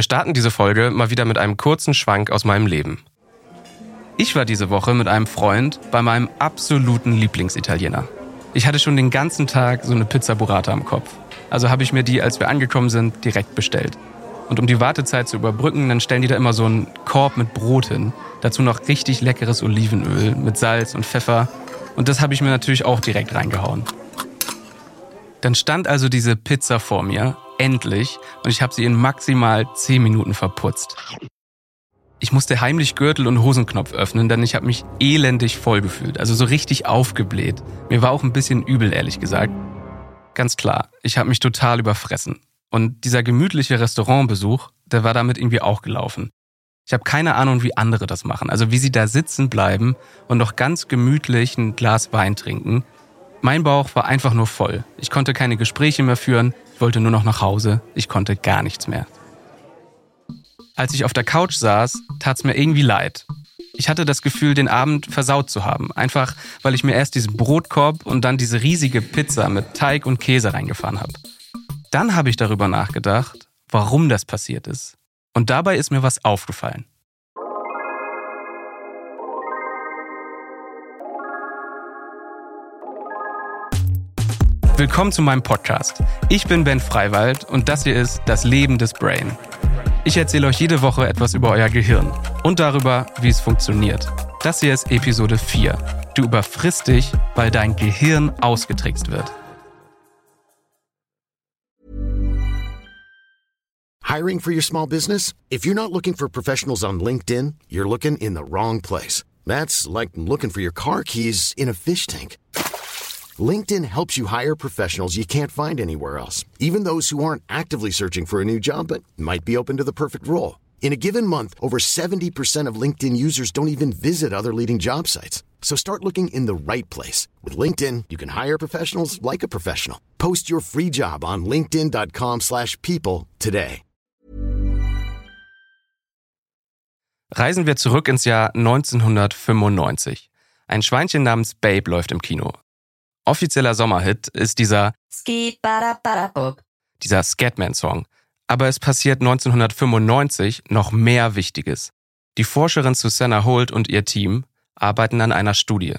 Wir starten diese Folge mal wieder mit einem kurzen Schwank aus meinem Leben. Ich war diese Woche mit einem Freund bei meinem absoluten Lieblingsitaliener. Ich hatte schon den ganzen Tag so eine Pizza Burrata im Kopf. Also habe ich mir die, als wir angekommen sind, direkt bestellt. Und um die Wartezeit zu überbrücken, dann stellen die da immer so einen Korb mit Brot hin. Dazu noch richtig leckeres Olivenöl mit Salz und Pfeffer. Und das habe ich mir natürlich auch direkt reingehauen. Dann stand also diese Pizza vor mir endlich und ich habe sie in maximal 10 Minuten verputzt. Ich musste heimlich Gürtel und Hosenknopf öffnen, denn ich habe mich elendig voll gefühlt, also so richtig aufgebläht. Mir war auch ein bisschen übel, ehrlich gesagt. Ganz klar, ich habe mich total überfressen. Und dieser gemütliche Restaurantbesuch, der war damit irgendwie auch gelaufen. Ich habe keine Ahnung, wie andere das machen, also wie sie da sitzen bleiben und noch ganz gemütlich ein Glas Wein trinken. Mein Bauch war einfach nur voll. Ich konnte keine Gespräche mehr führen, ich wollte nur noch nach Hause, ich konnte gar nichts mehr. Als ich auf der Couch saß, tat es mir irgendwie leid. Ich hatte das Gefühl, den Abend versaut zu haben. Einfach, weil ich mir erst diesen Brotkorb und dann diese riesige Pizza mit Teig und Käse reingefahren habe. Dann habe ich darüber nachgedacht, warum das passiert ist. Und dabei ist mir was aufgefallen. Willkommen zu meinem Podcast. Ich bin Ben Freiwald und das hier ist Das Leben des Brain. Ich erzähle euch jede Woche etwas über euer Gehirn und darüber, wie es funktioniert. Das hier ist Episode 4. Du überfrisst dich, weil dein Gehirn ausgetrickst wird. Hiring for your small business? If you're not looking for professionals on LinkedIn, you're looking in the wrong place. That's like looking for your car keys in a fish tank. LinkedIn helps you hire professionals you can't find anywhere else, even those who aren't actively searching for a new job but might be open to the perfect role. In a given month, over 70% of LinkedIn users don't even visit other leading job sites. So start looking in the right place. With LinkedIn, you can hire professionals like a professional. Post your free job on linkedin.com slash people today. Reisen wir zurück ins Jahr 1995. Ein Schweinchen namens Babe läuft im Kino. Offizieller Sommerhit ist dieser dieser Scatman-Song. Aber es passiert 1995 noch mehr Wichtiges. Die Forscherin Susanna Holt und ihr Team arbeiten an einer Studie.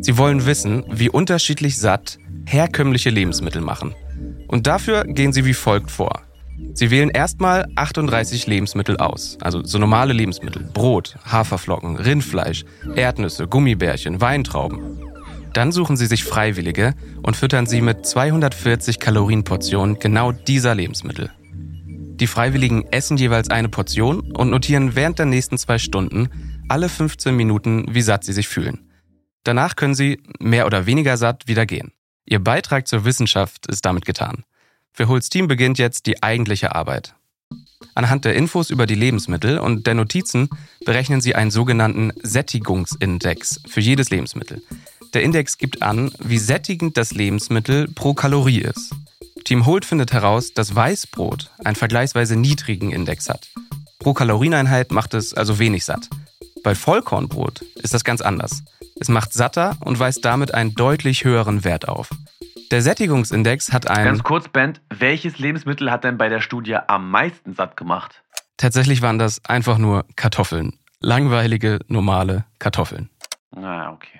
Sie wollen wissen, wie unterschiedlich satt herkömmliche Lebensmittel machen. Und dafür gehen sie wie folgt vor. Sie wählen erstmal 38 Lebensmittel aus, also so normale Lebensmittel, Brot, Haferflocken, Rindfleisch, Erdnüsse, Gummibärchen, Weintrauben. Dann suchen sie sich Freiwillige und füttern sie mit 240 Kalorienportionen genau dieser Lebensmittel. Die Freiwilligen essen jeweils eine Portion und notieren während der nächsten zwei Stunden alle 15 Minuten, wie satt sie sich fühlen. Danach können sie, mehr oder weniger satt, wieder gehen. Ihr Beitrag zur Wissenschaft ist damit getan. Für Holz Team beginnt jetzt die eigentliche Arbeit. Anhand der Infos über die Lebensmittel und der Notizen berechnen sie einen sogenannten Sättigungsindex für jedes Lebensmittel. Der Index gibt an, wie sättigend das Lebensmittel pro Kalorie ist. Team Holt findet heraus, dass Weißbrot einen vergleichsweise niedrigen Index hat. Pro Kalorieneinheit macht es also wenig satt. Bei Vollkornbrot ist das ganz anders. Es macht satter und weist damit einen deutlich höheren Wert auf. Der Sättigungsindex hat einen. Ganz kurz, Ben, welches Lebensmittel hat denn bei der Studie am meisten satt gemacht? Tatsächlich waren das einfach nur Kartoffeln. Langweilige, normale Kartoffeln. Ah, okay.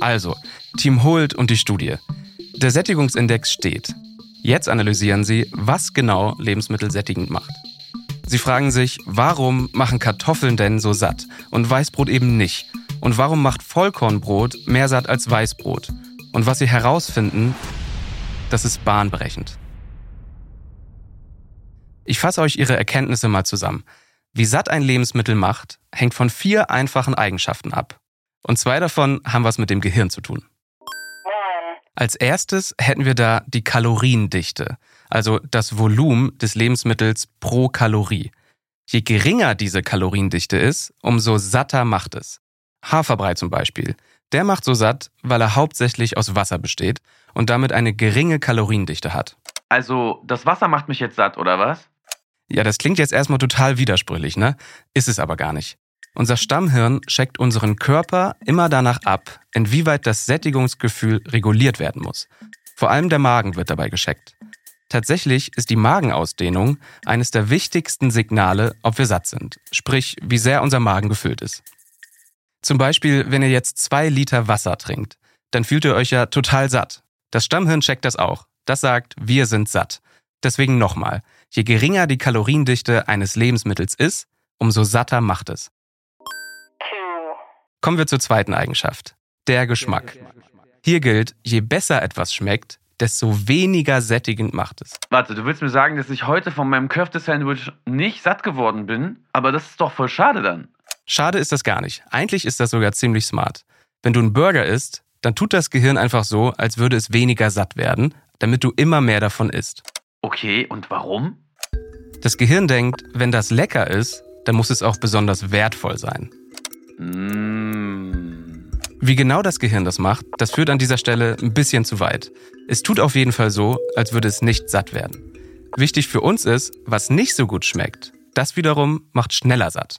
Also, Team Holt und die Studie. Der Sättigungsindex steht. Jetzt analysieren Sie, was genau Lebensmittel sättigend macht. Sie fragen sich, warum machen Kartoffeln denn so satt und Weißbrot eben nicht? Und warum macht Vollkornbrot mehr satt als Weißbrot? Und was Sie herausfinden, das ist bahnbrechend. Ich fasse euch Ihre Erkenntnisse mal zusammen. Wie satt ein Lebensmittel macht, hängt von vier einfachen Eigenschaften ab. Und zwei davon haben was mit dem Gehirn zu tun. Als erstes hätten wir da die Kaloriendichte, also das Volumen des Lebensmittels pro Kalorie. Je geringer diese Kaloriendichte ist, umso satter macht es. Haferbrei zum Beispiel. Der macht so satt, weil er hauptsächlich aus Wasser besteht und damit eine geringe Kaloriendichte hat. Also, das Wasser macht mich jetzt satt, oder was? Ja, das klingt jetzt erstmal total widersprüchlich, ne? Ist es aber gar nicht. Unser Stammhirn checkt unseren Körper immer danach ab, inwieweit das Sättigungsgefühl reguliert werden muss. Vor allem der Magen wird dabei gescheckt. Tatsächlich ist die Magenausdehnung eines der wichtigsten Signale, ob wir satt sind, sprich wie sehr unser Magen gefüllt ist. Zum Beispiel, wenn ihr jetzt zwei Liter Wasser trinkt, dann fühlt ihr euch ja total satt. Das Stammhirn checkt das auch. Das sagt, wir sind satt. Deswegen nochmal, je geringer die Kaloriendichte eines Lebensmittels ist, umso satter macht es. Kommen wir zur zweiten Eigenschaft, der Geschmack. Hier gilt, je besser etwas schmeckt, desto weniger sättigend macht es. Warte, du willst mir sagen, dass ich heute von meinem Köfte-Sandwich nicht satt geworden bin? Aber das ist doch voll schade dann. Schade ist das gar nicht. Eigentlich ist das sogar ziemlich smart. Wenn du einen Burger isst, dann tut das Gehirn einfach so, als würde es weniger satt werden, damit du immer mehr davon isst. Okay, und warum? Das Gehirn denkt, wenn das lecker ist, dann muss es auch besonders wertvoll sein. Mmh. Wie genau das Gehirn das macht, das führt an dieser Stelle ein bisschen zu weit. Es tut auf jeden Fall so, als würde es nicht satt werden. Wichtig für uns ist, was nicht so gut schmeckt. Das wiederum macht schneller satt.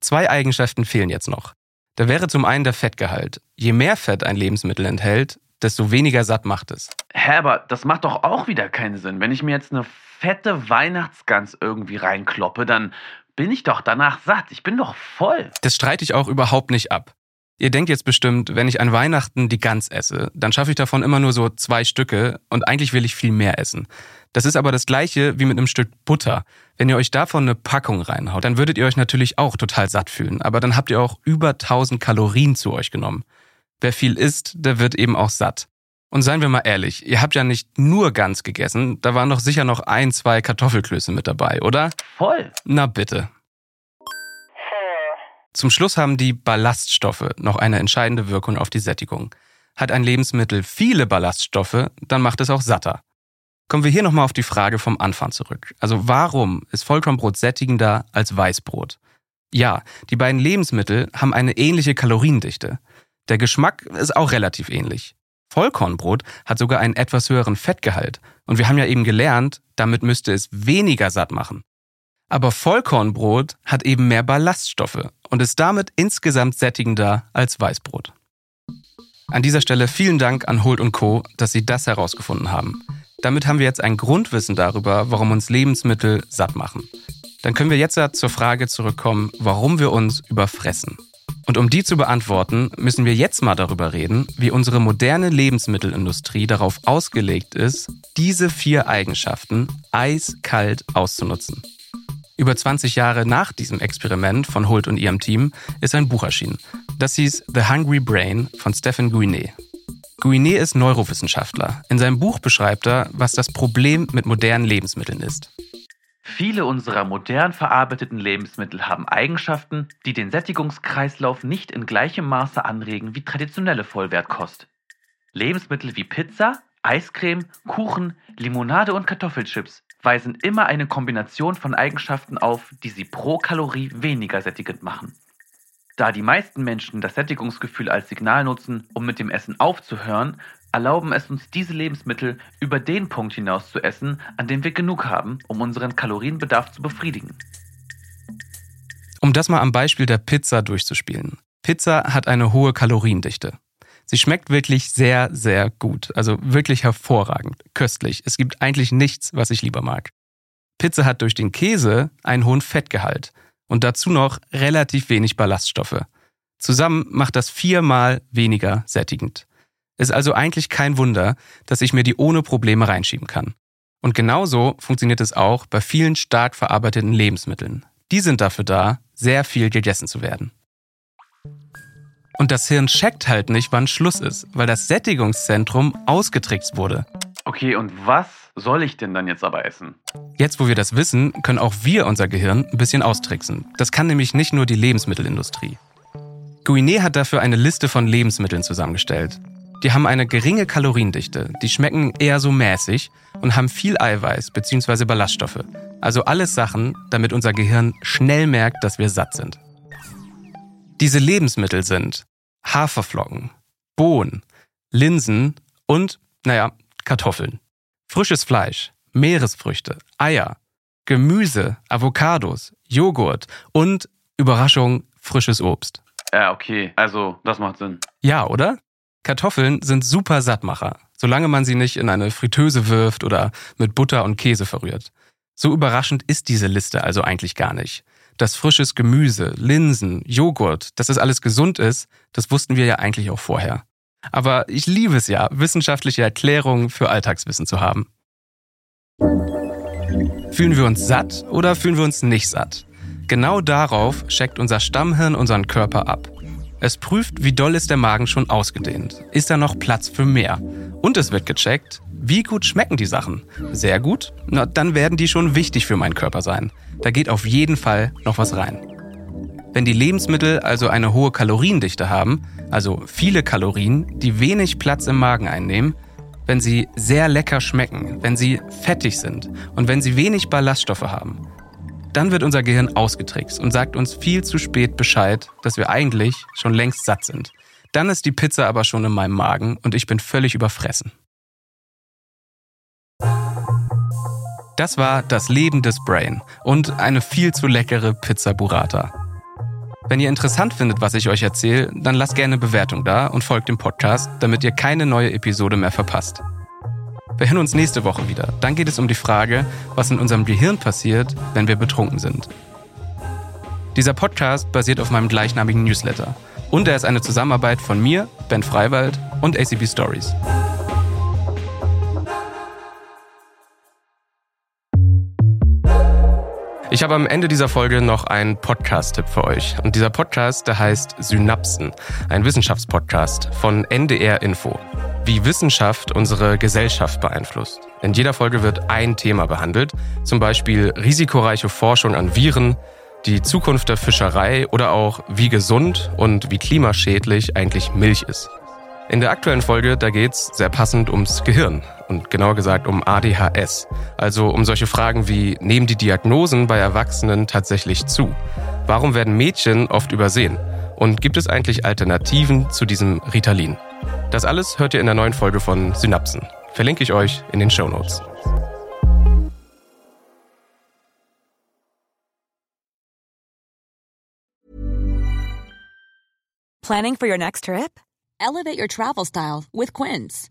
Zwei Eigenschaften fehlen jetzt noch. Da wäre zum einen der Fettgehalt. Je mehr Fett ein Lebensmittel enthält, desto weniger satt macht es. Hä, aber das macht doch auch wieder keinen Sinn. Wenn ich mir jetzt eine fette Weihnachtsgans irgendwie reinkloppe, dann bin ich doch danach satt. Ich bin doch voll. Das streite ich auch überhaupt nicht ab. Ihr denkt jetzt bestimmt, wenn ich an Weihnachten die Gans esse, dann schaffe ich davon immer nur so zwei Stücke und eigentlich will ich viel mehr essen. Das ist aber das gleiche wie mit einem Stück Butter. Wenn ihr euch davon eine Packung reinhaut, dann würdet ihr euch natürlich auch total satt fühlen, aber dann habt ihr auch über 1000 Kalorien zu euch genommen. Wer viel isst, der wird eben auch satt. Und seien wir mal ehrlich, ihr habt ja nicht nur Gans gegessen, da waren doch sicher noch ein, zwei Kartoffelklöße mit dabei, oder? Voll. Na bitte. Zum Schluss haben die Ballaststoffe noch eine entscheidende Wirkung auf die Sättigung. Hat ein Lebensmittel viele Ballaststoffe, dann macht es auch satter. Kommen wir hier nochmal auf die Frage vom Anfang zurück. Also warum ist Vollkornbrot sättigender als Weißbrot? Ja, die beiden Lebensmittel haben eine ähnliche Kaloriendichte. Der Geschmack ist auch relativ ähnlich. Vollkornbrot hat sogar einen etwas höheren Fettgehalt. Und wir haben ja eben gelernt, damit müsste es weniger satt machen. Aber Vollkornbrot hat eben mehr Ballaststoffe und ist damit insgesamt sättigender als Weißbrot. An dieser Stelle vielen Dank an Holt und Co., dass Sie das herausgefunden haben. Damit haben wir jetzt ein Grundwissen darüber, warum uns Lebensmittel satt machen. Dann können wir jetzt zur Frage zurückkommen, warum wir uns überfressen. Und um die zu beantworten, müssen wir jetzt mal darüber reden, wie unsere moderne Lebensmittelindustrie darauf ausgelegt ist, diese vier Eigenschaften eiskalt auszunutzen. Über 20 Jahre nach diesem Experiment von Holt und ihrem Team ist ein Buch erschienen. Das hieß The Hungry Brain von Stephen Guinet. Guinet ist Neurowissenschaftler. In seinem Buch beschreibt er, was das Problem mit modernen Lebensmitteln ist. Viele unserer modern verarbeiteten Lebensmittel haben Eigenschaften, die den Sättigungskreislauf nicht in gleichem Maße anregen wie traditionelle Vollwertkost. Lebensmittel wie Pizza, Eiscreme, Kuchen, Limonade und Kartoffelchips weisen immer eine Kombination von Eigenschaften auf, die sie pro Kalorie weniger sättigend machen. Da die meisten Menschen das Sättigungsgefühl als Signal nutzen, um mit dem Essen aufzuhören, erlauben es uns diese Lebensmittel über den Punkt hinaus zu essen, an dem wir genug haben, um unseren Kalorienbedarf zu befriedigen. Um das mal am Beispiel der Pizza durchzuspielen. Pizza hat eine hohe Kaloriendichte. Sie schmeckt wirklich sehr, sehr gut. Also wirklich hervorragend, köstlich. Es gibt eigentlich nichts, was ich lieber mag. Pizza hat durch den Käse einen hohen Fettgehalt und dazu noch relativ wenig Ballaststoffe. Zusammen macht das viermal weniger sättigend. Ist also eigentlich kein Wunder, dass ich mir die ohne Probleme reinschieben kann. Und genauso funktioniert es auch bei vielen stark verarbeiteten Lebensmitteln. Die sind dafür da, sehr viel gegessen zu werden. Und das Hirn checkt halt nicht, wann Schluss ist, weil das Sättigungszentrum ausgetrickst wurde. Okay, und was soll ich denn dann jetzt aber essen? Jetzt, wo wir das wissen, können auch wir unser Gehirn ein bisschen austricksen. Das kann nämlich nicht nur die Lebensmittelindustrie. Guinet hat dafür eine Liste von Lebensmitteln zusammengestellt. Die haben eine geringe Kaloriendichte, die schmecken eher so mäßig und haben viel Eiweiß bzw. Ballaststoffe. Also alles Sachen, damit unser Gehirn schnell merkt, dass wir satt sind. Diese Lebensmittel sind Haferflocken, Bohnen, Linsen und, naja, Kartoffeln. Frisches Fleisch, Meeresfrüchte, Eier, Gemüse, Avocados, Joghurt und, Überraschung, frisches Obst. Ja, okay, also das macht Sinn. Ja, oder? Kartoffeln sind super Sattmacher. solange man sie nicht in eine Fritteuse wirft oder mit Butter und Käse verrührt. So überraschend ist diese Liste also eigentlich gar nicht. Dass frisches Gemüse, Linsen, Joghurt, dass das alles gesund ist, das wussten wir ja eigentlich auch vorher. Aber ich liebe es ja, wissenschaftliche Erklärungen für Alltagswissen zu haben. Fühlen wir uns satt oder fühlen wir uns nicht satt? Genau darauf checkt unser Stammhirn unseren Körper ab. Es prüft, wie doll ist der Magen schon ausgedehnt. Ist da noch Platz für mehr? Und es wird gecheckt, wie gut schmecken die Sachen? Sehr gut? Na, dann werden die schon wichtig für meinen Körper sein. Da geht auf jeden Fall noch was rein. Wenn die Lebensmittel also eine hohe Kaloriendichte haben, also viele Kalorien, die wenig Platz im Magen einnehmen, wenn sie sehr lecker schmecken, wenn sie fettig sind und wenn sie wenig Ballaststoffe haben, dann wird unser Gehirn ausgetrickst und sagt uns viel zu spät Bescheid, dass wir eigentlich schon längst satt sind. Dann ist die Pizza aber schon in meinem Magen und ich bin völlig überfressen. Das war das Leben des Brain und eine viel zu leckere Pizza Burrata. Wenn ihr interessant findet, was ich euch erzähle, dann lasst gerne Bewertung da und folgt dem Podcast, damit ihr keine neue Episode mehr verpasst. Wir hören uns nächste Woche wieder. Dann geht es um die Frage, was in unserem Gehirn passiert, wenn wir betrunken sind. Dieser Podcast basiert auf meinem gleichnamigen Newsletter. Und er ist eine Zusammenarbeit von mir, Ben Freiwald und ACB Stories. Ich habe am Ende dieser Folge noch einen Podcast-Tipp für euch. Und dieser Podcast, der heißt Synapsen, ein Wissenschaftspodcast von NDR Info. Wie Wissenschaft unsere Gesellschaft beeinflusst. In jeder Folge wird ein Thema behandelt, zum Beispiel risikoreiche Forschung an Viren, die Zukunft der Fischerei oder auch wie gesund und wie klimaschädlich eigentlich Milch ist. In der aktuellen Folge, da geht's sehr passend ums Gehirn und genauer gesagt um ADHS. Also um solche Fragen wie, nehmen die Diagnosen bei Erwachsenen tatsächlich zu? Warum werden Mädchen oft übersehen? Und gibt es eigentlich Alternativen zu diesem Ritalin? Das alles hört ihr in der neuen Folge von Synapsen. Verlinke ich euch in den Show Notes. Planning for your next trip? Elevate your travel style with Quince.